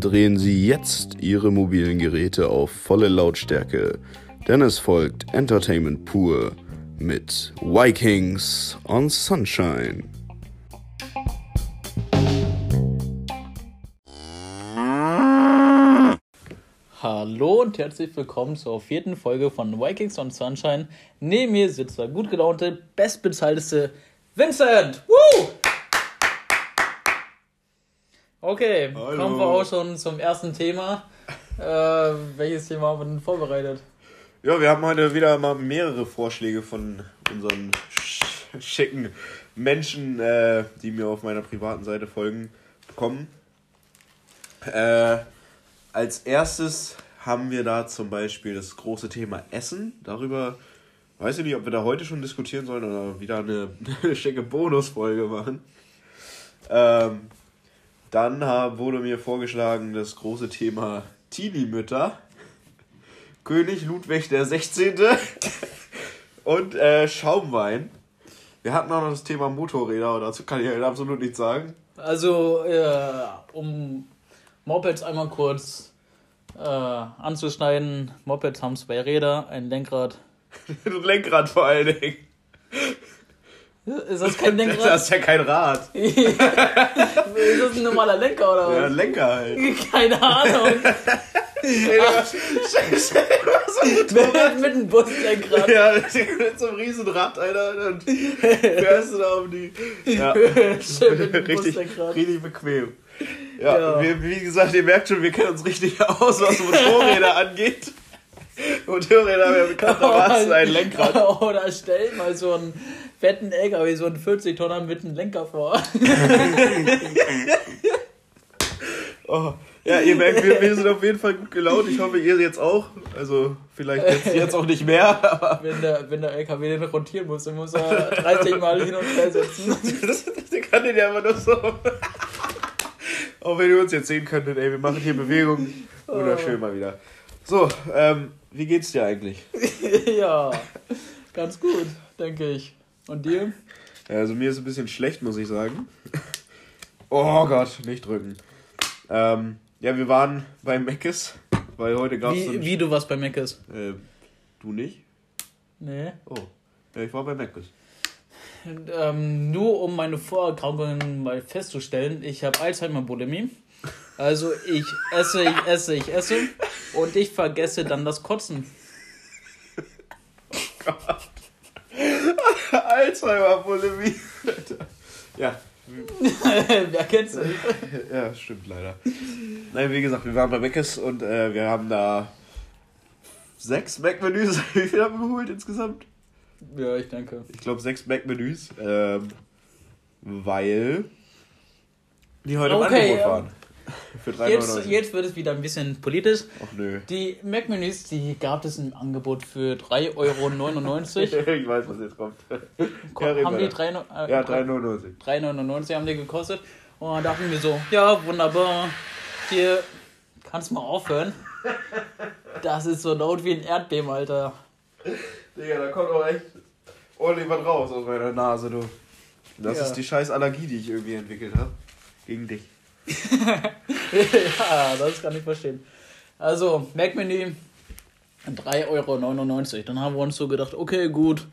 Drehen Sie jetzt Ihre mobilen Geräte auf volle Lautstärke, denn es folgt Entertainment pur mit Vikings on Sunshine. Hallo und herzlich willkommen zur vierten Folge von Vikings on Sunshine. Neben mir sitzt der gut gelaunte, bestbezahlteste Vincent. Woo! Okay, Hallo. kommen wir auch schon zum ersten Thema. Äh, welches Thema haben wir denn vorbereitet? Ja, wir haben heute wieder mal mehrere Vorschläge von unseren sch- schicken Menschen, äh, die mir auf meiner privaten Seite folgen, bekommen. Äh, als erstes haben wir da zum Beispiel das große Thema Essen. Darüber weiß ich nicht, ob wir da heute schon diskutieren sollen oder wieder eine, eine schicke Bonusfolge machen. Ähm, dann wurde mir vorgeschlagen das große Thema Teenie-Mütter. König Ludwig der 16. und äh, Schaumwein. Wir hatten auch noch das Thema Motorräder, aber dazu kann ich halt absolut nichts sagen. Also, äh, um Mopeds einmal kurz äh, anzuschneiden. Mopeds haben zwei Räder, ein Lenkrad. Das Lenkrad vor allen Dingen. Ist das kein Lenkrad? Das ist ja kein Rad. ist das ein normaler Lenker oder Ja, was? ein Lenker halt. Keine Ahnung. Mit, mit einem Buslenkrad. Ja, mit so einem riesen Rad, Alter. Und fährst du da um die. Ja, Schön mit einem richtig, richtig bequem. Ja, Ja. Wir, wie gesagt, ihr merkt schon, wir kennen uns richtig aus, was Motorräder angeht. Motorräder haben ja bekanntermaßen ein Lenkrad. Oder stell mal so einen fetten LKW, so einen 40-Tonner mit einem Lenker vor. Oh. Ja, ihr merkt, wir, wir sind auf jeden Fall gut gelaunt. Ich hoffe, ihr jetzt auch. Also, vielleicht jetzt, jetzt auch nicht mehr, aber Wenn der, wenn der LKW den rotieren muss, dann muss er 30 Mal hin und her setzen. das, das kann den ja immer nur so. Auch wenn ihr uns jetzt sehen könntet, ey, wir machen hier Bewegung. Wunderschön mal wieder. So, ähm, wie geht's dir eigentlich? ja, ganz gut, denke ich. Und dir? Also mir ist ein bisschen schlecht, muss ich sagen. Oh Gott, nicht drücken. Ähm, ja, wir waren bei Meckes, weil heute gab's so Wie, wie du was bei ist? Äh, du nicht? Nee. Oh, ja, ich war bei Meckes. Ähm, nur um meine Vorerkrankungen mal festzustellen, ich habe Alzheimer-Bulimie. Also ich esse, ich esse, ich esse und ich vergesse dann das Kotzen. Alzheimer-Bulimie. ja, Wer kennt's nicht? ja, stimmt leider. Nein, wie gesagt, wir waren bei Meckes und äh, wir haben da sechs Mac-Menüs. Wie viel haben wir geholt insgesamt? Ja, ich danke. Ich glaube sechs Mac-Menüs. Ähm, weil die heute im Okay, Angebot ja. waren. Für 3,99. Jetzt, jetzt wird es wieder ein bisschen politisch. Ach nö. Die Mac-Menüs, die gab es im Angebot für 3,99 Euro. ich weiß, was jetzt kommt. Ko- Ja, haben die da. 3, äh, Ja, 3,99. 3,99 haben die gekostet. Und dann dachten wir so, ja, wunderbar. Hier, kannst mal aufhören. Das ist so laut wie ein Erdbeben, Alter. Digga, da kommt auch echt ordentlich was raus aus meiner Nase, du. Das Ja. ist die scheiß Allergie, die ich irgendwie entwickelt habe. Gegen dich. ja, das kann ich verstehen. Also, Mac-Menü, 3,99 Euro. Dann haben wir uns so gedacht, okay, gut,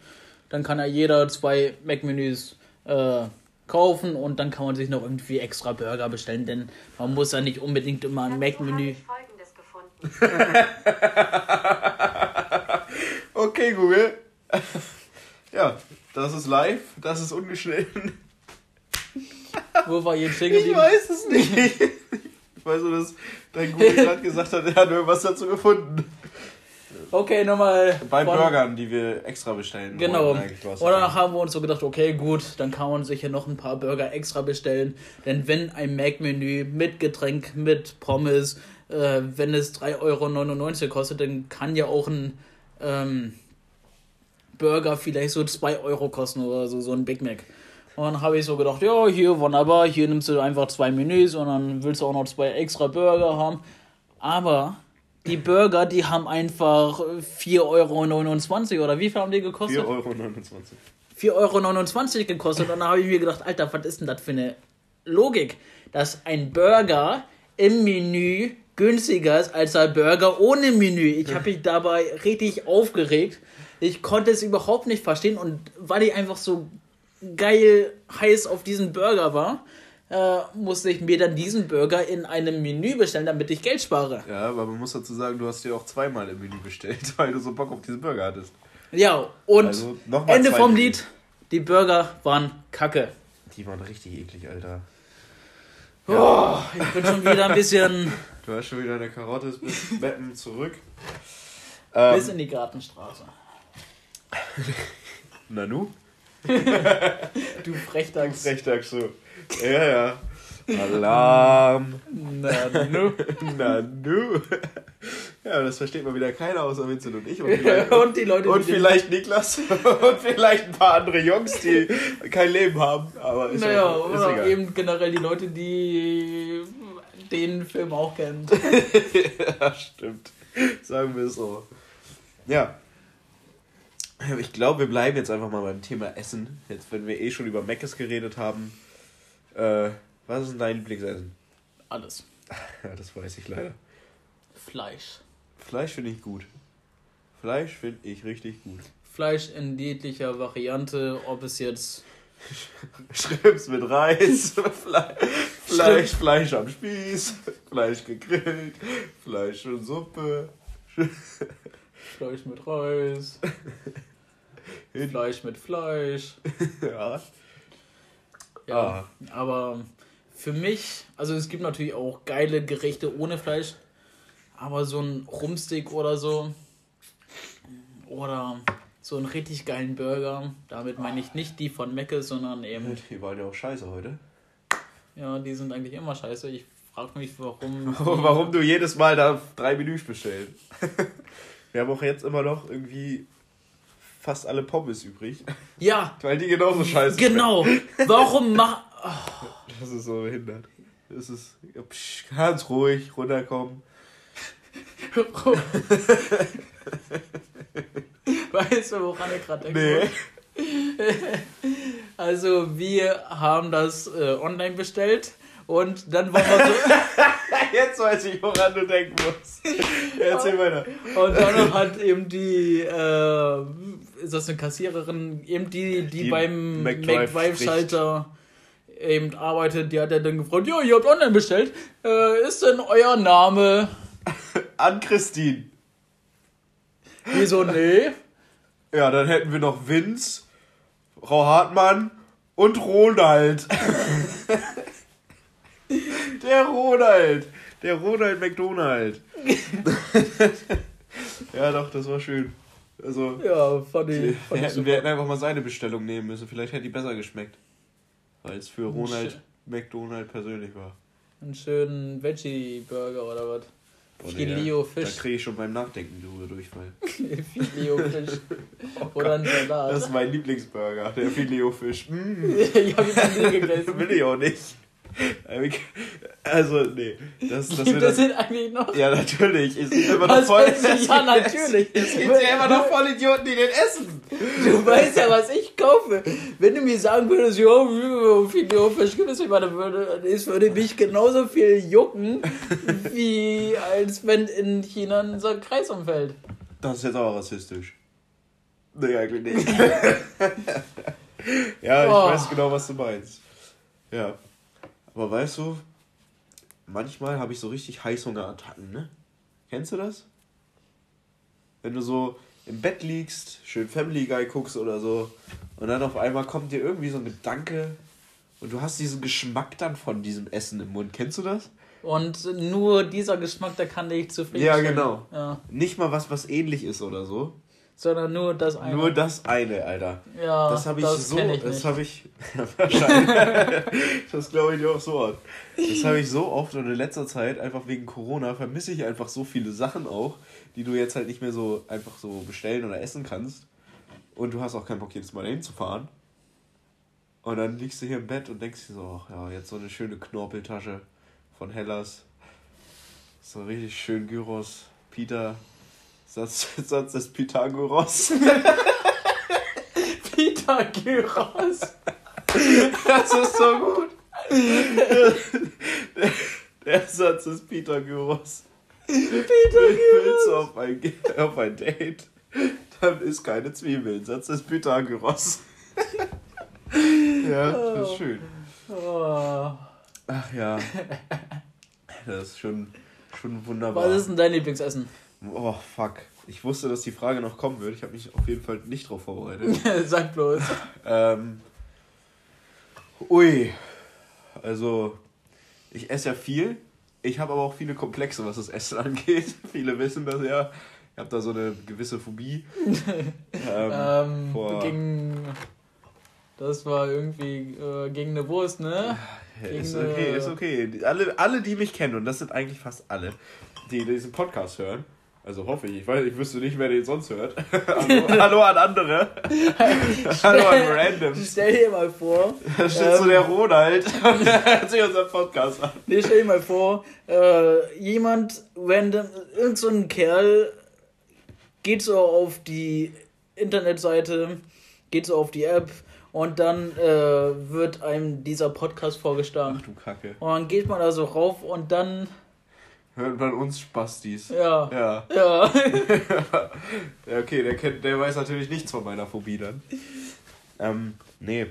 dann kann ja jeder zwei Mac-Menüs äh, kaufen und dann kann man sich noch irgendwie extra Burger bestellen, denn man muss ja nicht unbedingt immer ein Mac-Menü. Ich habe Folgendes gefunden. Okay, Google. ja, das ist live, das ist ungeschnitten. Wo war jetzt stehen Ich weiß es nicht. Ich weiß nur, dass dein Google gerade gesagt hat, er hat irgendwas dazu gefunden. Okay, nochmal. Bei von- Burgern, die wir extra bestellen. Genau. Und dann haben wir uns so gedacht, okay, gut, dann kann man sich hier noch ein paar Burger extra bestellen. Denn wenn ein Mac-Menü mit Getränk, mit Pommes, äh, wenn es 3,99 Euro kostet, dann kann ja auch ein ähm, Burger vielleicht so 2 Euro kosten oder so, so ein Big Mac. Und dann habe ich so gedacht, ja, hier wunderbar, hier nimmst du einfach zwei Menüs und dann willst du auch noch zwei extra Burger haben. Aber die Burger, die haben einfach 4,29 Euro oder wie viel haben die gekostet? 4,29 Euro. 4,29 Euro gekostet und dann habe ich mir gedacht, Alter, was ist denn das für eine Logik, dass ein Burger im Menü günstiger ist als ein Burger ohne Menü. Ich habe mich dabei richtig aufgeregt. Ich konnte es überhaupt nicht verstehen und weil ich einfach so geil heiß auf diesen Burger war, äh, musste ich mir dann diesen Burger in einem Menü bestellen, damit ich Geld spare. Ja, aber man muss dazu sagen, du hast dir auch zweimal im Menü bestellt, weil du so Bock auf diesen Burger hattest. Ja, und Also, Ende vom Menü. Lied, die Burger waren kacke. Die waren richtig eklig, Alter. Oh, ich bin schon wieder ein bisschen Du hast schon wieder eine Karotte bis Betten zurück. bis Ähm, in die Gartenstraße. Nanu? Du Frechdachs. Rechtag so. Ja, ja. Alarm. Na, nu. Nanu. Ja, das versteht mal wieder keiner außer Vincent und ich. Und vielleicht, Und die Leute, und vielleicht Niklas. Und vielleicht ein paar andere Jungs, die kein Leben haben. Aber ist, Naja, auch, ist oder egal. eben generell die Leute, die den Film auch kennen. ja, stimmt. Sagen wir es so. Ja. Ich glaube, wir bleiben jetzt einfach mal beim Thema Essen. Jetzt, wenn wir eh schon über Meckes geredet haben. Äh, was ist denn dein Lieblingsessen? Alles. Ja, das weiß ich leider. Fleisch. Fleisch finde ich gut. Fleisch finde ich richtig gut. Fleisch in jeglicher Variante, ob es jetzt Schrimps mit Reis, Fle Fleisch, Fleisch am Spieß, Fleisch gegrillt, Fleisch und Suppe. Fleisch mit Reis, Fleisch mit Fleisch. Ja. Ja, Ah. aber für mich, also es gibt natürlich auch geile Gerichte ohne Fleisch, aber so ein Rumstick oder so oder so einen richtig geilen Burger, damit meine ich nicht die von Mecke, sondern eben, Die waren ja auch scheiße heute. ja, die sind eigentlich immer scheiße. Ich frage mich, warum. Warum du jedes Mal da drei Menüs bestellst. Wir haben auch jetzt immer noch irgendwie fast alle Pommes übrig, Ja, weil die genauso scheiße genau. Warum mach. schmecken. Das ist so behindert. Das ist psch, ganz ruhig runterkommen. weißt du, woran ich gerade denke? Nee. Also, wir haben das äh, online bestellt und dann wollen wir so. Jetzt weiß ich, woran du denken musst. Erzähl weiter. Und dann hat eben die, äh, ist das eine Kassiererin, eben die, die, Die beim McDrive McDrive-Schalter eben arbeitet, die hat ja dann gefragt, ja, ihr habt online bestellt, äh, ist denn euer Name? An Christine. Wieso, nee? Ja, dann hätten wir noch Vince, Frau Hartmann und Ronald. Der Ronald. Der Ronald McDonald. ja, doch, das war schön. Also, Ja, fand ich, wir fand ich hätten, wir hätten einfach mal seine Bestellung nehmen müssen. Vielleicht hätte die besser geschmeckt. Weil es für Ronald. McDonald persönlich war. Einen schönen Veggie-Burger oder was? Oh, Fileo Da kriege ich schon beim Nachdenken drüber Durchfall. Fileo Fisch. oder ein Salat. Das ist mein Lieblingsburger, der Filet-Fisch. Mm. ich hab ihn nie gegessen. Will ich auch nicht. Also, nee. Das, das Gibt es den eigentlich noch? ja, natürlich. Es gibt immer noch voll. Ja, natürlich. Es gibt ja immer noch Vollidioten, die den essen. Du weißt ja, was ich kaufe. Wenn du mir sagen würdest, ja, wie viel Fisch gibt es nicht, dann würde, es würde mich genauso viel jucken, wie als wenn in China unser Kreis umfällt. Das ist jetzt aber rassistisch. Nee, eigentlich nicht. ja, ich Oh. weiß genau, was du meinst. Ja. Aber weißt du, manchmal habe ich so richtig Heißhungerattacken, ne? Kennst du das? Wenn du so im Bett liegst, schön Family Guy guckst oder so, und dann auf einmal kommt dir irgendwie so ein Gedanke und du hast diesen Geschmack dann von diesem Essen im Mund. Kennst du das? Und nur dieser Geschmack, der kann dich zufrieden Ja, genau. Ja. Nicht mal was, was ähnlich ist oder so. Sondern nur das eine. Nur das eine, Alter. ja, Das habe ich so, kenn ich das habe ich, wahrscheinlich, das glaube ich auch so oft. Das habe ich so oft und in letzter Zeit, einfach wegen Corona, vermisse ich einfach so viele Sachen auch, die du jetzt halt nicht mehr so einfach so bestellen oder essen kannst. Und du hast auch keinen Bock, jedes Mal dahin zu fahren. Und dann liegst du hier im Bett und denkst dir so, ach ja, jetzt so eine schöne Knorpeltasche von Hellas. So richtig schön Gyros, Peter, Satz, Satz des Pythagoras. Peter Gyros. Das ist so gut. Der Satz ist Peter Gyros. Peter Willst du auf ein, auf ein Date? Dann ist keine Zwiebeln. Satz ist Pythagoras. ja, das ist schön. Oh. Ach ja. Das ist schon, schon wunderbar. Was ist denn dein Lieblingsessen? Oh, fuck. Ich wusste, dass die Frage noch kommen würde. Ich habe mich auf jeden Fall nicht drauf vorbereitet. Sag bloß. ähm, ui. Also, ich esse ja viel. Ich habe aber auch viele Komplexe, was das Essen angeht. viele wissen das ja. Ich habe da so eine gewisse Phobie. ähm, Ähm, vor- gegen. Das war irgendwie äh, gegen eine Wurst, ne? Ja, Gegen ist okay, ist okay. Alle, alle, die mich kennen, und das sind eigentlich fast alle, die diesen Podcast hören, also hoffe ich, ich weiß, ich wüsste nicht, wer den sonst hört. hallo, hallo an andere. hallo an Randoms. Stell dir mal vor. Da steht so ähm, der Ronald und hört sich unseren Podcast an. Nee, stell dir mal vor, äh, jemand, random, irgend so ein Kerl geht so auf die Internetseite, geht so auf die App und dann äh, wird einem dieser Podcast vorgeschlagen. Ach du Kacke. Und dann geht man da so rauf und dann, Hört man uns Spastis. ja, Ja. ja. ja, okay, der, kennt, der weiß natürlich nichts von meiner Phobie dann. Ähm, nee.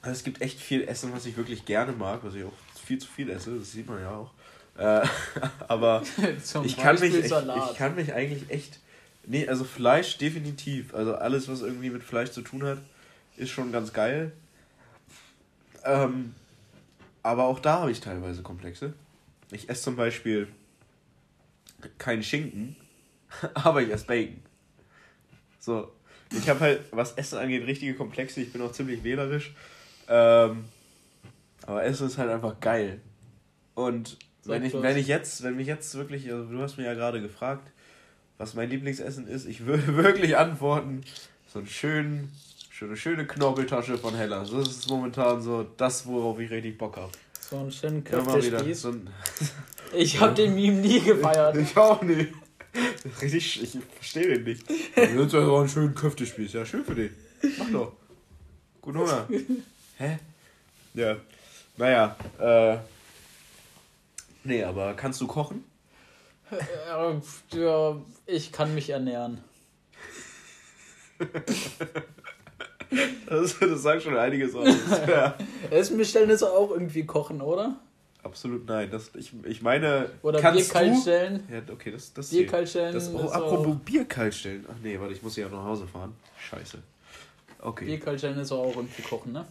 Also es gibt echt viel Essen, was ich wirklich gerne mag, was ich auch viel zu viel esse, das sieht man ja auch. Äh, aber ich kann, mich Beispiel echt, Salat. ich kann mich eigentlich echt. Nee, also Fleisch definitiv. Also alles, was irgendwie mit Fleisch zu tun hat, ist schon ganz geil. Ähm, aber auch da habe ich teilweise Komplexe. Ich esse zum Beispiel keinen Schinken, aber ich esse Bacon. So. Ich habe halt, was Essen angeht, richtige Komplexe. Ich bin auch ziemlich wählerisch. Ähm, aber Essen ist halt einfach geil. Und Sag wenn ich, wenn ich jetzt, wenn mich jetzt wirklich, also du hast mir ja gerade gefragt, was mein Lieblingsessen ist, ich würde wirklich antworten, so einen schönen, schöne, schöne Knorpeltasche von Hellas. Das ist momentan so das, worauf ich richtig Bock habe. So einen schönen wieder Köftespieß. so ein, Ich hab den Meme nie gefeiert. Ich auch nicht. Richtig, ich verstehe den nicht. Jetzt ja auch einen schönen Köftespieß. Ja, schön für dich. Mach doch. Guten Hunger. Hä? Ja. Naja, äh. Nee, aber kannst du kochen? Ja, ja, ich kann mich ernähren. Das, das sagt schon einiges aus. Ja. Essen bestellen ist auch irgendwie kochen, oder? Absolut nein. Das, ich, ich meine. Oder Bier kalt du? stellen. Ja, okay, das. das Bier kalt stellen. Das, oh, ist apropos auch, Bier kalt stellen. Ach nee, warte, ich muss ja nach Hause fahren. Scheiße. Okay. Bier kalt stellen ist auch irgendwie kochen, ne?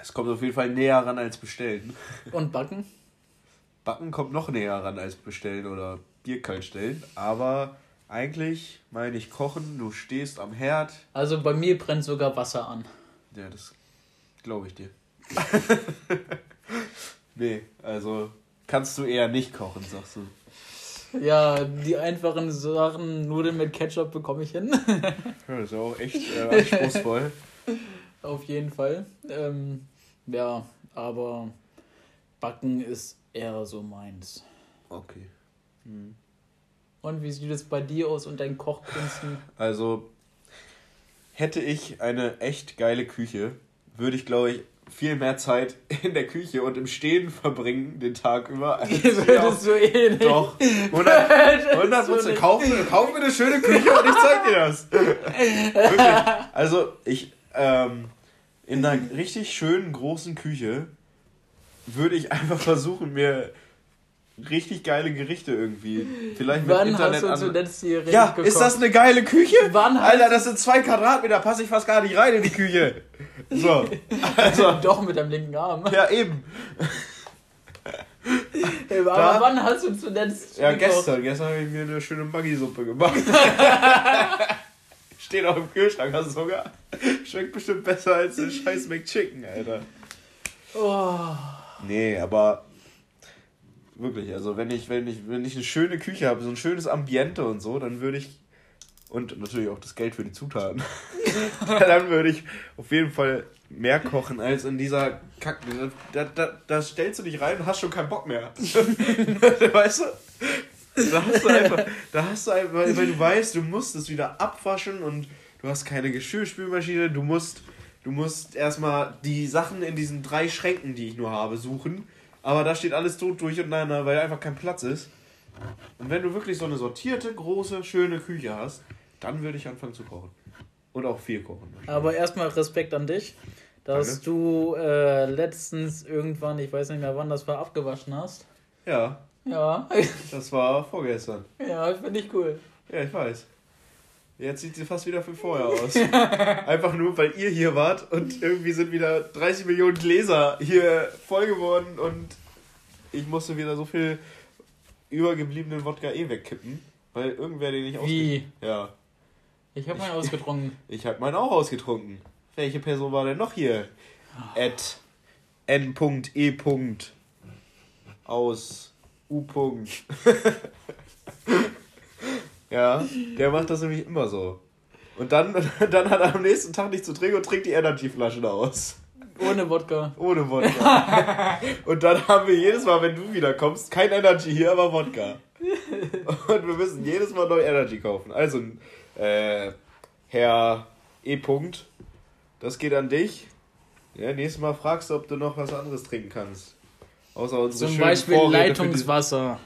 Es kommt auf jeden Fall näher ran als bestellen. Und backen? Backen kommt noch näher ran als bestellen oder Bier kalt stellen. Aber eigentlich meine ich kochen, du stehst am Herd. Also bei mir brennt sogar Wasser an. Ja, das glaube ich dir. nee, also kannst du eher nicht kochen, sagst du. Ja, die einfachen Sachen, Nudeln mit Ketchup bekomme ich hin. Ja, das ist ja auch echt äh, anspruchsvoll. Auf jeden Fall. Ähm, ja, aber Backen ist eher so meins. Okay. Und wie sieht es bei dir aus und deinen Kochkünsten? Also, hätte ich eine echt geile Küche, würde ich, glaube ich, viel mehr Zeit in der Küche und im Stehen verbringen, den Tag über. Als Würdest du eh nicht. Doch. 100, 100 du Prozent. nicht. Kauf, mir- kauf mir eine schöne Küche und ich zeig dir das. Wirklich. Also, ich, ähm, in einer richtig schönen großen Küche würde ich einfach versuchen, mir richtig geile Gerichte irgendwie, vielleicht mit Wann Internet hast du zuletzt die Rede Ja, gekocht? ist das eine geile Küche? Wann Alter, das sind zwei Quadratmeter, passe ich fast gar nicht rein in die Küche. So, also, Doch, mit deinem linken Arm. ja eben. Aber Da- wann hast du zuletzt Ja, gekocht? gestern. Gestern habe ich mir eine schöne Maggi-Suppe gemacht. Steht auch im Kühlschrank, hast du sogar. Schmeckt bestimmt besser als der scheiß McChicken, Alter. Oh, Nee, aber wirklich, also wenn ich, wenn ich, wenn ich eine schöne Küche habe, so ein schönes Ambiente und so, dann würde ich. Und natürlich auch das Geld für die Zutaten. dann würde ich auf jeden Fall mehr kochen als in dieser Kack. Da, da, da stellst du dich rein und hast schon keinen Bock mehr. weißt du? Da hast du einfach, da hast du einfach, weil, du weißt, du musst es wieder abwaschen und du hast keine Geschirrspülmaschine, du musst Du musst erstmal die Sachen in diesen drei Schränken, die ich nur habe, suchen. Aber da steht alles tot durcheinander, weil einfach kein Platz ist. Und wenn du wirklich so eine sortierte, große, schöne Küche hast, dann würde ich anfangen zu kochen. Und auch viel kochen. Aber erstmal Respekt an dich, dass Danke. du äh, letztens irgendwann, ich weiß nicht mehr wann das war, abgewaschen hast. Ja, Ja, das war vorgestern. ja, finde ich cool. Ja, ich weiß. Jetzt sieht sie fast wieder wie vorher aus. Einfach nur, weil ihr hier wart und irgendwie sind wieder 30 Millionen Gläser hier voll geworden und ich musste wieder so viel übergebliebenen Wodka eh wegkippen, weil irgendwer den nicht Wie? Ja, Ich habe meinen ausgetrunken. ich habe meinen auch ausgetrunken. Welche Person war denn noch hier? At n.e. aus u. ja, der macht das nämlich immer so. Und dann, dann hat er am nächsten Tag nichts zu trinken und trinkt die Energy-Flaschen aus. Ohne Wodka. Ohne Wodka. und dann haben wir jedes Mal, wenn du wiederkommst, kein Energy hier, aber Wodka. Und wir müssen jedes Mal neu Energy kaufen. Also, äh, Herr E. -Punkt, das geht an dich. Ja, nächstes Mal fragst du, ob du noch was anderes trinken kannst. Außer unsere Zum Beispiel Vorräte Leitungswasser.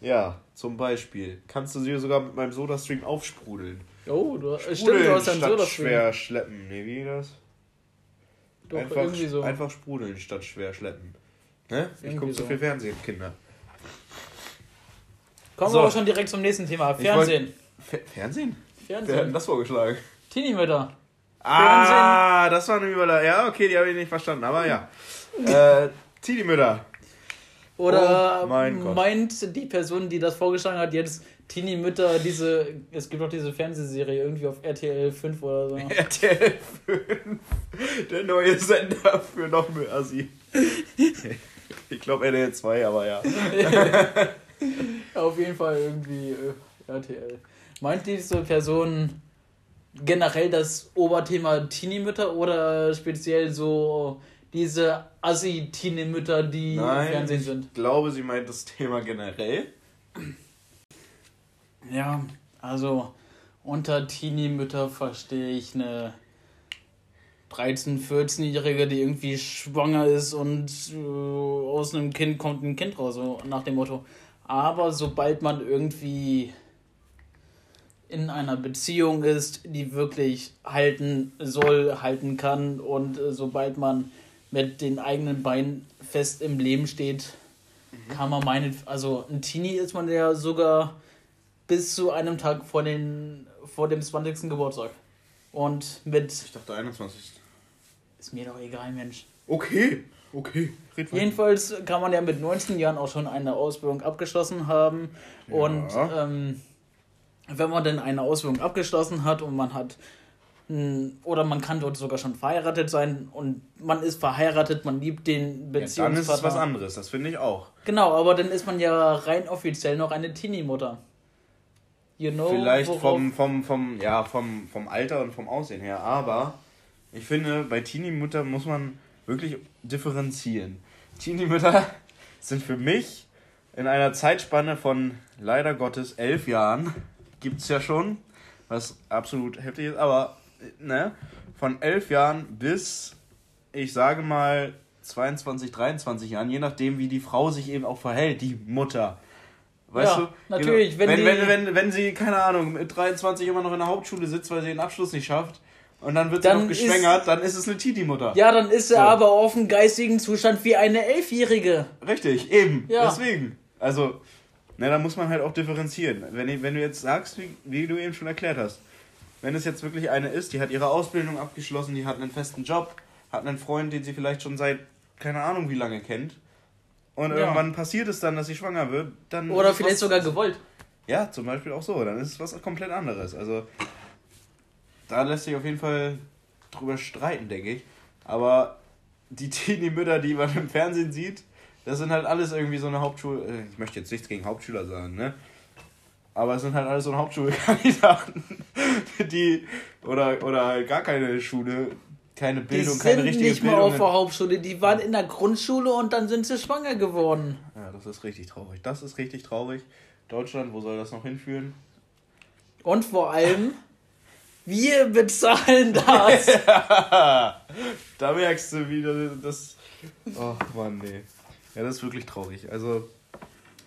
Ja, zum Beispiel. Kannst du sie sogar mit meinem Sodastream aufsprudeln. Oh, du, stimmt, Sprudeln du hast einen statt Soda schwer schleppen. Nee, wie geht das? Doch, einfach, irgendwie so. einfach sprudeln statt schwer schleppen. Ne? Ich gucke so. viel Fernsehen, Kinder. Kommen So. wir auch schon direkt zum nächsten Thema. Fernsehen. Fer Fernsehen? Wer hat denn Fernsehen. das vorgeschlagen? Teenie-Mütter. Ah, das war eine Überleitung. Ja, okay, die habe ich nicht verstanden, aber ja. äh, Teenie-Mütter. Oder Oh mein Gott. meint die Person, die das vorgeschlagen hat, jetzt Teenie-Mütter, diese, es gibt doch diese Fernsehserie irgendwie auf RTL 5 oder so. RTL 5. Der neue Sender für noch mehr Assi. Ich glaube RTL 2, aber ja. Auf jeden Fall irgendwie äh, RTL. Meint diese Person generell das Oberthema Teenie-Mütter oder speziell so diese Assi-Teenie-Mütter, die im Fernsehen sind? ich glaube, sie meint das Thema generell. Ja, also unter Teenie-Mütter verstehe ich eine 13-, 14-Jährige, die irgendwie schwanger ist und äh, aus einem Kind kommt ein Kind raus, so nach dem Motto. Aber sobald man irgendwie in einer Beziehung ist, die wirklich halten soll, halten kann und äh, sobald man mit den eigenen Beinen fest im Leben steht, kann man meinen, also ein Teenie ist man ja sogar bis zu einem Tag vor, den, vor dem 20. Geburtstag. Und mit. Ich dachte 21. Ist mir doch egal, Mensch. Okay, okay. Jedenfalls kann man ja mit 19 Jahren auch schon eine Ausbildung abgeschlossen haben. Und Ja. ähm, wenn man denn eine Ausbildung abgeschlossen hat und man hat. Oder man kann dort sogar schon verheiratet sein und man ist verheiratet, man liebt den Ja, dann Beziehungspartner. ist es was anderes, das finde ich auch. Genau, aber dann ist man ja rein offiziell noch eine Teenie-Mutter. You know, Vielleicht vom, vom, vom, ja, vom, vom Alter und vom Aussehen her, aber ich finde, bei Teenie-Mütter muss man wirklich differenzieren. Teenie-Mütter sind für mich in einer Zeitspanne von leider Gottes elf Jahren, gibt es ja schon, was absolut heftig ist, aber ne, von elf Jahren bis, ich sage mal, 22, 23 Jahren, je nachdem, wie die Frau sich eben auch verhält, die Mutter. Weißt Ja, du? natürlich, Wenn, wenn wenn, wenn, wenn, sie, keine Ahnung, mit 23 immer noch in der Hauptschule sitzt, weil sie den Abschluss nicht schafft und dann wird sie Dann noch geschwängert, dann ist es eine Teenie-Mutter. Ja, dann ist er So. aber auf dem geistigen Zustand wie eine Elfjährige. Richtig, eben. Ja. Deswegen. Also, na, da muss man halt auch differenzieren. Wenn, wenn du jetzt sagst, wie, wie du eben schon erklärt hast, wenn es jetzt wirklich eine ist, die hat ihre Ausbildung abgeschlossen, die hat einen festen Job, hat einen Freund, den sie vielleicht schon seit keine Ahnung wie lange kennt, und Ja. irgendwann passiert es dann, dass sie schwanger wird, dann. Oder vielleicht sogar gewollt. Ja, zum Beispiel auch so. Dann ist es was komplett anderes. Also, da lässt sich auf jeden Fall drüber streiten, denke ich. Aber die Teenie-Mütter, die man im Fernsehen sieht, das sind halt alles irgendwie so eine Hauptschule. äh, Ich möchte jetzt nichts gegen Hauptschüler sagen, ne? Aber es sind halt alles so Hauptschulkandidaten, die. Oder, oder halt gar keine Schule, keine Die Bildung, sind keine richtige nicht mal Bildung. auf der Hauptschule, die waren in der Grundschule und dann sind sie schwanger geworden. ja, das ist richtig traurig. Das ist richtig traurig. Deutschland, wo soll das noch hinführen? Und vor allem, Wir bezahlen das. da merkst du wieder das. Oh Mann, nee. Ja, das ist wirklich traurig. Also,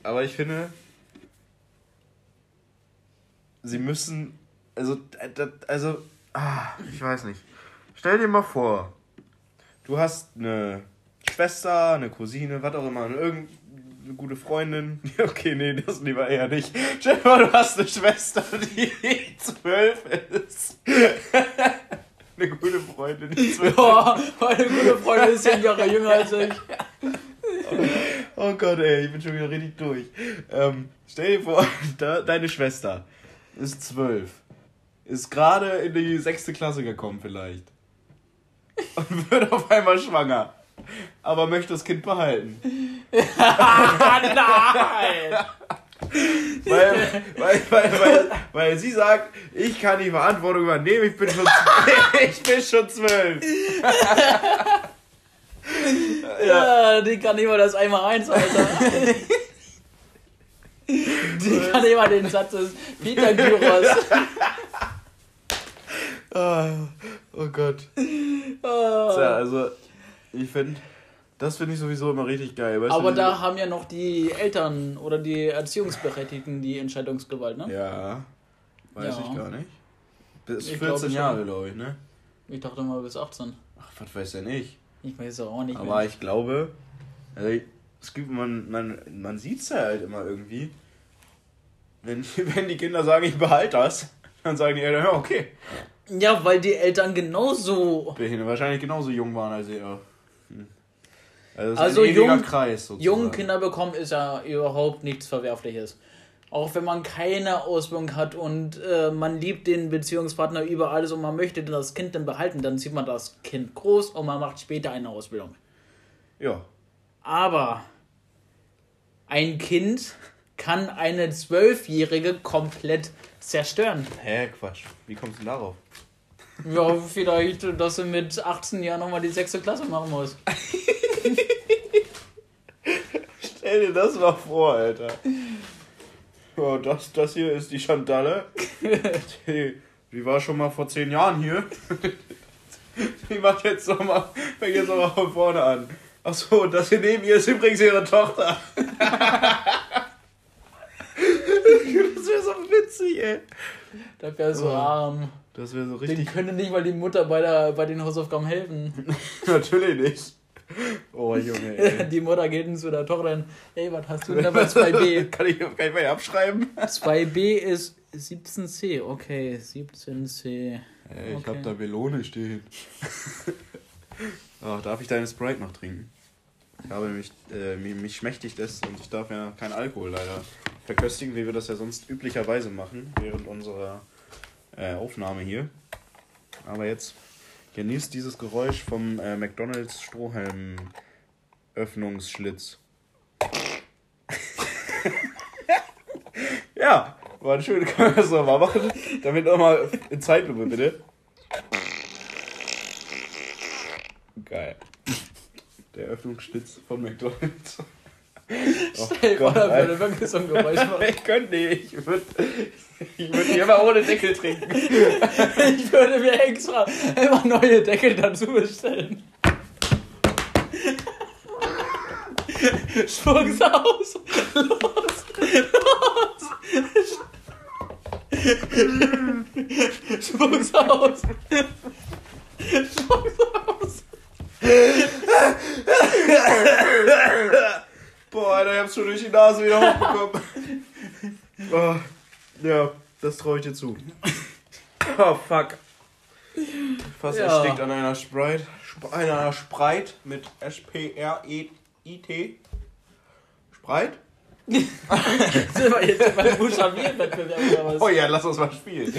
aber ich finde, sie müssen, also, das, also, ah, ich weiß nicht. Stell dir mal vor, du hast eine Schwester, eine Cousine, was auch immer, irgendeine gute Freundin. Okay, nee, das lieber eher nicht. Stell dir mal, du hast eine Schwester, die zwölf ist. eine gute Freundin, die zwölf Boah, meine gute Freundin ist zehn Jahre jünger als ich. Oh Gott, ey, ich bin schon wieder richtig durch. Ähm, stell dir vor, da, deine Schwester ist zwölf. Ist gerade in die sechste Klasse gekommen vielleicht. Und wird auf einmal schwanger. Aber möchte das Kind behalten. Nein! Weil, weil, weil, weil, weil sie sagt, ich kann die Verantwortung übernehmen, ich bin schon, ich bin schon zwölf. Ja, die kann immer das einmal eins, Alter. Die kann immer den Satz des Peter Gyros. Ah, oh Gott. Ah. Tja, also, ich finde, das finde ich sowieso immer richtig geil. Weißt Aber du, da haben ja noch die Eltern oder die Erziehungsberechtigten die Entscheidungsgewalt, ne? Ja, weiß Ja. ich gar nicht. Bis Ich 14 glaube schon. Jahre, glaube ich, ne? Ich dachte mal bis 18. Ach, was weiß der nicht. Ich weiß es auch nicht Aber mehr. ich glaube, also es gibt, man, man, man sieht es ja halt immer irgendwie. Wenn, wenn die Kinder sagen, ich behalte das, dann sagen die Eltern, ja, okay. Ja, weil die Eltern genauso Behindert wahrscheinlich genauso jung waren als er. Hm. Also, Also ein ewiger jung- Kreis sozusagen. jungen Kinder bekommen, ist ja überhaupt nichts Verwerfliches. Auch wenn man keine Ausbildung hat und äh, man liebt den Beziehungspartner über alles und man möchte das Kind dann behalten, dann zieht man das Kind groß und man macht später eine Ausbildung. Ja. Aber ein Kind kann eine Zwölfjährige komplett zerstören. Hä, Quatsch. Wie kommst du denn darauf? Ja, vielleicht, dass sie mit 18 Jahren nochmal die sechste Klasse machen muss. Stell dir das mal vor, Alter. Ja, das, das hier ist die Chantalle. Die, die war schon mal vor zehn Jahren hier. Die macht jetzt noch mal, fängt jetzt noch mal von vorne an. Achso, und das hier neben ihr ist übrigens ihre Tochter. Das wäre so witzig, ey. Das wäre so Oh. arm. Das wäre so Den richtig. könnte nicht mal die Mutter bei, der, bei den Hausaufgaben helfen. Natürlich nicht. Oh, Junge, ey. Die Mutter geht zu der Tochter und, ey, was hast du denn da bei 2b? Kann ich, kann ich mal abschreiben? 2b ist 17c, okay, 17c. Ey, ich Okay. hab da Melone stehen. Ach, darf ich deine Sprite noch trinken? Ich habe mich, äh, mich, mich schmächtigt und ich darf ja keinen Alkohol leider verköstigen, wie wir das ja sonst üblicherweise machen, während unserer äh, Aufnahme hier. Aber jetzt genießt dieses Geräusch vom äh, McDonalds Strohhalm Öffnungsschlitz. ja, war schön, können wir das nochmal machen. Damit nochmal in Zeitlupe, bitte. Geil. Der Öffnungsschlitz von McDonalds. Oh Ey, Gott, Gott, Alter. würde wirklich so ein Geräusch machen. ich könnte nicht. Ich würde ich würd die immer ohne Deckel trinken. Ich würde mir extra immer neue Deckel dazu bestellen. Spuck's aus! Los! Los! Spuck's aus! Spuck's aus! Boah, Alter, ich hab's schon durch die Nase wieder hochbekommen. Oh, ja, das traue ich dir zu. Oh, fuck. Fast Ja. erstickt an einer Sprite. Sp einer Sprite mit S-P-R-E-I-T. Sprite? Sind wir jetzt beim Buchstabierwettbewerb oder was? Oh ja, lass uns mal spielen.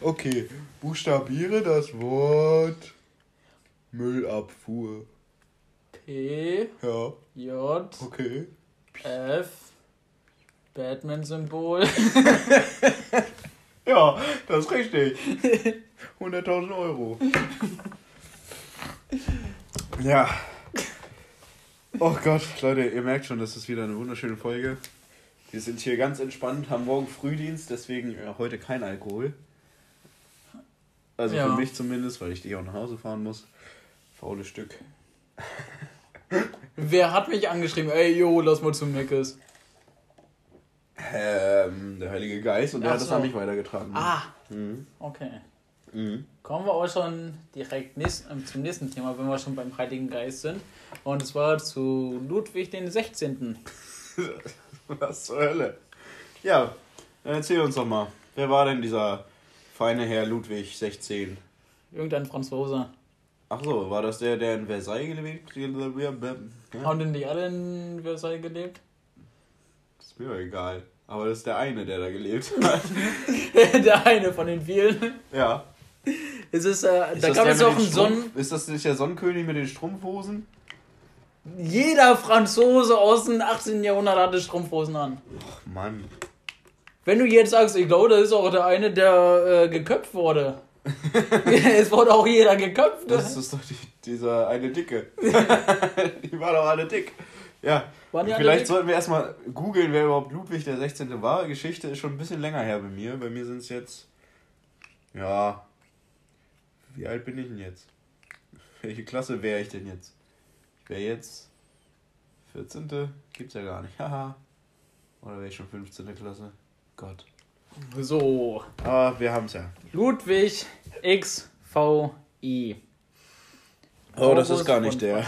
Okay, buchstabiere das Wort Müllabfuhr. P, Ja, J, okay. F, Batman-Symbol. Ja, das ist richtig. 100.000 Euro. Ja. Oh Gott, Leute, ihr merkt schon, das ist wieder eine wunderschöne Folge. Wir sind hier ganz entspannt, haben morgen Frühdienst, deswegen heute kein Alkohol. Also Ja. für mich zumindest, weil ich dich auch nach Hause fahren muss. Faules Stück. Wer hat mich angeschrieben? Ey, jo, lass mal zum Meckes. Ähm, der Heilige Geist und der Ach hat das so. an mich weitergetragen. Ah, Mhm. okay. Mhm. Kommen wir auch schon direkt nächst, ähm, zum nächsten Thema, wenn wir schon beim Heiligen Geist sind. Und zwar zu Ludwig den 16. Was zur Hölle? Ja, dann erzähl uns doch mal. Wer war denn dieser feine Herr Ludwig 16? Irgendein Franzose. Ach so, war das der, der in Versailles gelebt? Ja, Haben denn die alle in Versailles gelebt? ist mir doch egal. Aber das ist der eine, der da gelebt hat. der eine von den vielen. ja. Es ist, äh, Ist da das gab es auch den einen Sonnen. Ist das nicht der Sonnenkönig mit den Strumpfhosen? Jeder Franzose aus dem 18. Jahrhundert hatte Strumpfhosen an. Ach Mann. Wenn du jetzt sagst, ich glaube, das ist auch der eine, der äh, geköpft wurde. es wurde auch jeder geköpft. Das ist doch die, dieser eine Dicke. die waren doch alle dick. Ja. Vielleicht dick? sollten wir erstmal googeln, wer überhaupt Ludwig der 16. war. Geschichte ist schon ein bisschen länger her bei mir. Bei mir sind es jetzt. Ja. Wie alt bin ich denn jetzt? Welche Klasse wäre ich denn jetzt? Ich wäre jetzt. 14. Gibt's ja gar nicht. Haha. Oder wäre ich schon 15. Klasse? Gott. So, Aber wir haben's ja. Ludwig XVI. Oh, das ist gar nicht der.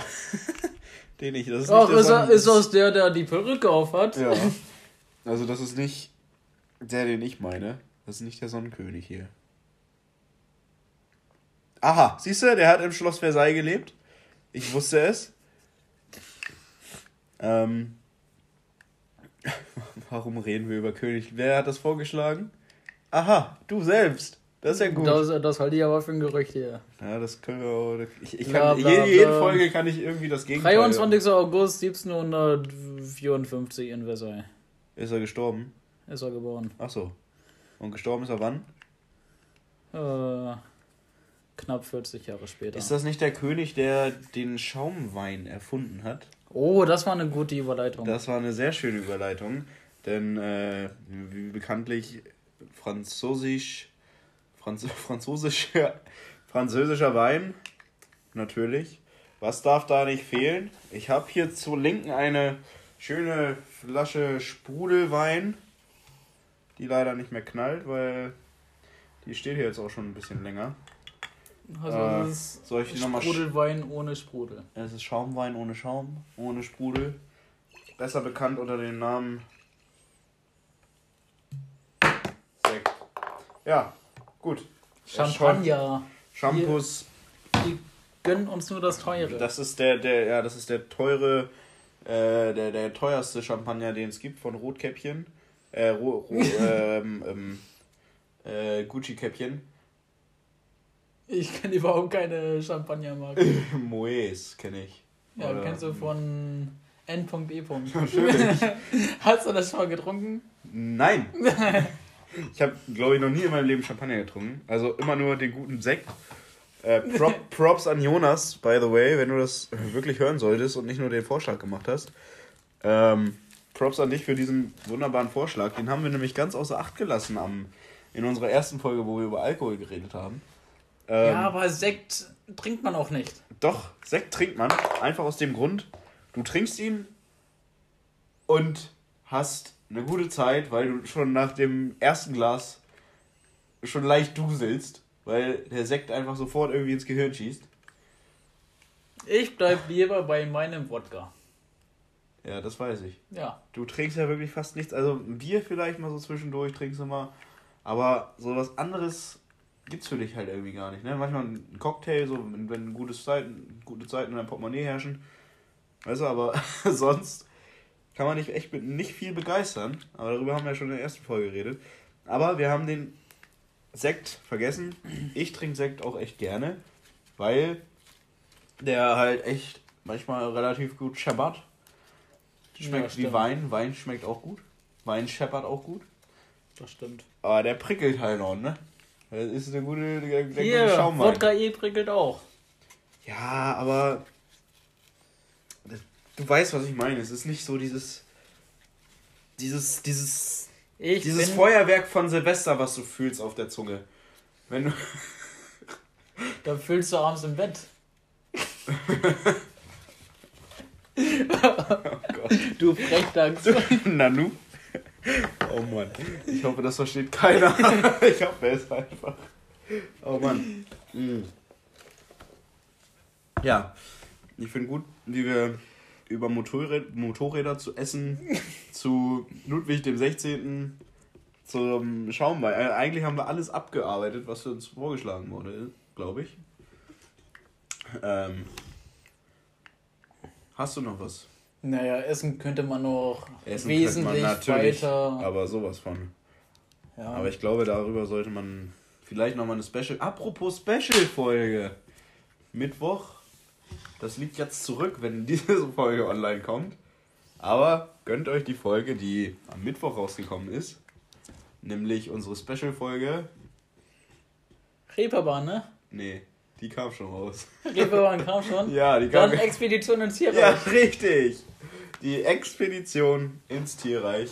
Den ich. Das ist Ach, nicht der ist, er, ist das der, der die Perücke auf hat? Ja. Also das ist nicht der, den ich meine. Das ist nicht der Sonnenkönig hier. Aha, siehst du, der hat im Schloss Versailles gelebt. Ich wusste es. Ähm, warum reden wir über König? Wer hat das vorgeschlagen? Aha, du selbst. Das ist ja gut. Das, das halte ich aber für ein Gerücht hier. ja, das können wir auch. Ich, ich Bla, kann, bla, jede, jede bla. Folge kann ich irgendwie das Gegenteil. 23. August 1754 in Versailles Ist er gestorben? ist er geboren. Ach so. Und gestorben ist er wann? Äh, knapp 40 Jahre später. Ist das nicht der König, der den Schaumwein erfunden hat? Oh, das war eine gute Überleitung. Das war eine sehr schöne Überleitung, denn äh, wie bekanntlich französisch, Franz, französischer, französischer Wein, natürlich. Was darf da nicht fehlen? Ich habe hier zur Linken eine schöne Flasche Sprudelwein, die leider nicht mehr knallt, weil die steht hier jetzt auch schon ein bisschen länger. Also, äh, das ist Soll ich nochmal Sprudelwein ohne Sprudel. Es ist Schaumwein ohne Schaum, ohne Sprudel. Besser bekannt unter dem Namen Sekt. Ja, gut. Champagner. Shampoos, Die gönnen uns nur das Teure. das ist der, der, ja, das ist der teure, äh, der, der teuerste Champagner, den es gibt von Rotkäppchen. Äh, Ro, Ro, ähm, ähm, äh, Gucci-Käppchen. Ich kenne überhaupt keine Champagnermarke. Moes kenne ich. Ja, Oder- kennst du von N.E. Natürlich. Hast du das schon mal getrunken? Nein. Ich habe, glaube ich, noch nie in meinem Leben Champagner getrunken. Also immer nur den guten Sekt. Äh, Prop, Props an Jonas, by the way, wenn du das wirklich hören solltest und nicht nur den Vorschlag gemacht hast. Ähm, Props an dich für diesen wunderbaren Vorschlag. Den haben wir nämlich ganz außer Acht gelassen am, in unserer ersten Folge, wo wir über Alkohol geredet haben. Ähm, ja, aber Sekt trinkt man auch nicht. Doch, Sekt trinkt man. Einfach aus dem Grund, du trinkst ihn und hast eine gute Zeit, weil du schon nach dem ersten Glas schon leicht duselst, weil der Sekt einfach sofort irgendwie ins Gehirn schießt. Ich bleib lieber bei meinem Wodka. Ja, das weiß ich. Ja. Du trinkst ja wirklich fast nichts. Also ein Bier vielleicht mal so zwischendurch trinkst du mal. Aber so was anderes gibt's für dich halt irgendwie gar nicht. Ne? Manchmal ein Cocktail, so wenn, wenn gutes Zeiten, gute Zeiten in deinem Portemonnaie herrschen. Weißt du, aber sonst kann man dich echt mit nicht viel begeistern. Aber darüber haben wir ja schon in der ersten Folge geredet. Aber wir haben den Sekt vergessen. Ich trinke Sekt auch echt gerne, weil der halt echt manchmal relativ gut scheppert. Ja, Schmeckt wie stimmt. Wein. Wein schmeckt auch gut. Wein scheppert auch gut. Das stimmt. Aber der prickelt halt noch, ne? Das ist eine gute, der, der Hier, gute Schaumwein. Wodka E prickelt auch. Ja, aber du weißt, was ich meine. Es ist nicht so dieses dieses dieses Ich dieses Feuerwerk von Silvester, was du fühlst auf der Zunge. Wenn du Da fühlst du abends im Bett. Du Frechdachs. Nanu? Oh Mann. Ich hoffe, das versteht keiner. Ich hoffe es einfach. Oh Mann. Mm. Ja, ich finde gut, wie wir über Motorräder, Motorräder zu Essen, zu Ludwig dem 16., zum Schaumwein. Äh, Eigentlich haben wir alles abgearbeitet, was für uns vorgeschlagen wurde, glaube ich. Ähm, hast du noch was? Naja, essen könnte man noch Essen wesentlich man weiter. aber sowas von. ja. Aber ich glaube, darüber sollte man vielleicht nochmal eine Special. Apropos Special-Folge. Mittwoch. Das liegt jetzt zurück, wenn diese Folge online kommt. Aber gönnt euch die Folge, die am Mittwoch rausgekommen ist. Nämlich unsere Special-Folge. Reeperbahn, ne? Nee, die kam schon raus. Reeperbahn kam schon. Ja, die kam. Dann Expedition ins Tierreich. Ja, richtig. Die Expedition ins Tierreich,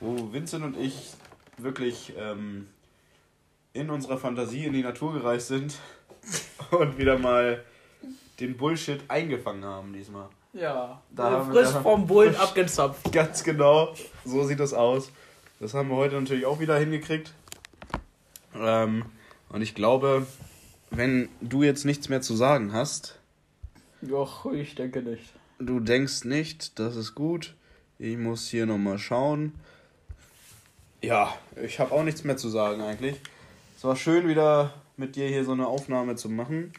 wo Vincent und ich wirklich ähm, in unserer Fantasie in die Natur gereist sind und wieder mal den Bullshit eingefangen haben diesmal. Ja. Da haben wir- frisch da- vom Bullen frisch- abgezapft. Ganz genau, so sieht das aus. Das haben wir heute natürlich auch wieder hingekriegt. Ähm, und ich glaube, wenn du jetzt nichts mehr zu sagen hast, Doch, ich denke nicht. Du denkst nicht, das ist gut. Ich muss hier nochmal schauen. Ja, ich habe auch nichts mehr zu sagen eigentlich. Es war schön wieder mit dir hier so eine Aufnahme zu machen.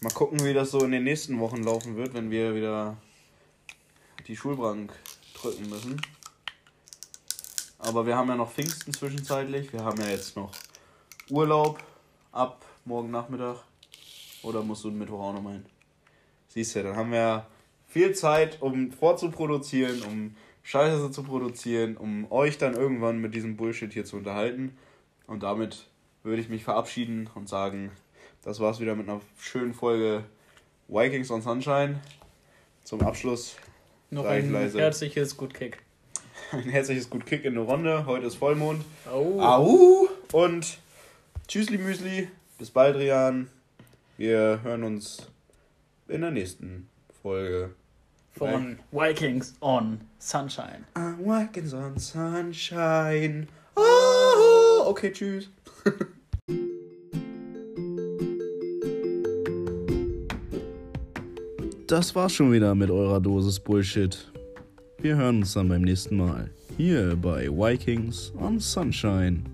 Mal gucken, wie das so in den nächsten Wochen laufen wird, wenn wir wieder die Schulbank drücken müssen. Aber wir haben ja noch Pfingsten zwischenzeitlich. Wir haben ja jetzt noch Urlaub ab morgen Nachmittag. Oder musst du Mittwoch auch noch mal hin? Siehst du, dann haben wir viel Zeit, um vorzuproduzieren, um Scheiße zu produzieren, um euch dann irgendwann mit diesem Bullshit hier zu unterhalten. Und damit würde ich mich verabschieden und sagen, das war's wieder mit einer schönen Folge Vikings on Sunshine. Zum Abschluss Noch ein leise. herzliches Gut Kick. ein herzliches Gut Kick in eine Runde. Heute ist Vollmond. Oh. Au! Und Tschüssli Müsli. Bis bald, Rian. Wir hören uns in der nächsten Folge. Von Vikings on Sunshine. I'm working on sunshine. Oh, okay, tschüss. Das war's schon wieder mit eurer Dosis Bullshit. Wir hören uns dann beim nächsten Mal. Hier bei Vikings on Sunshine.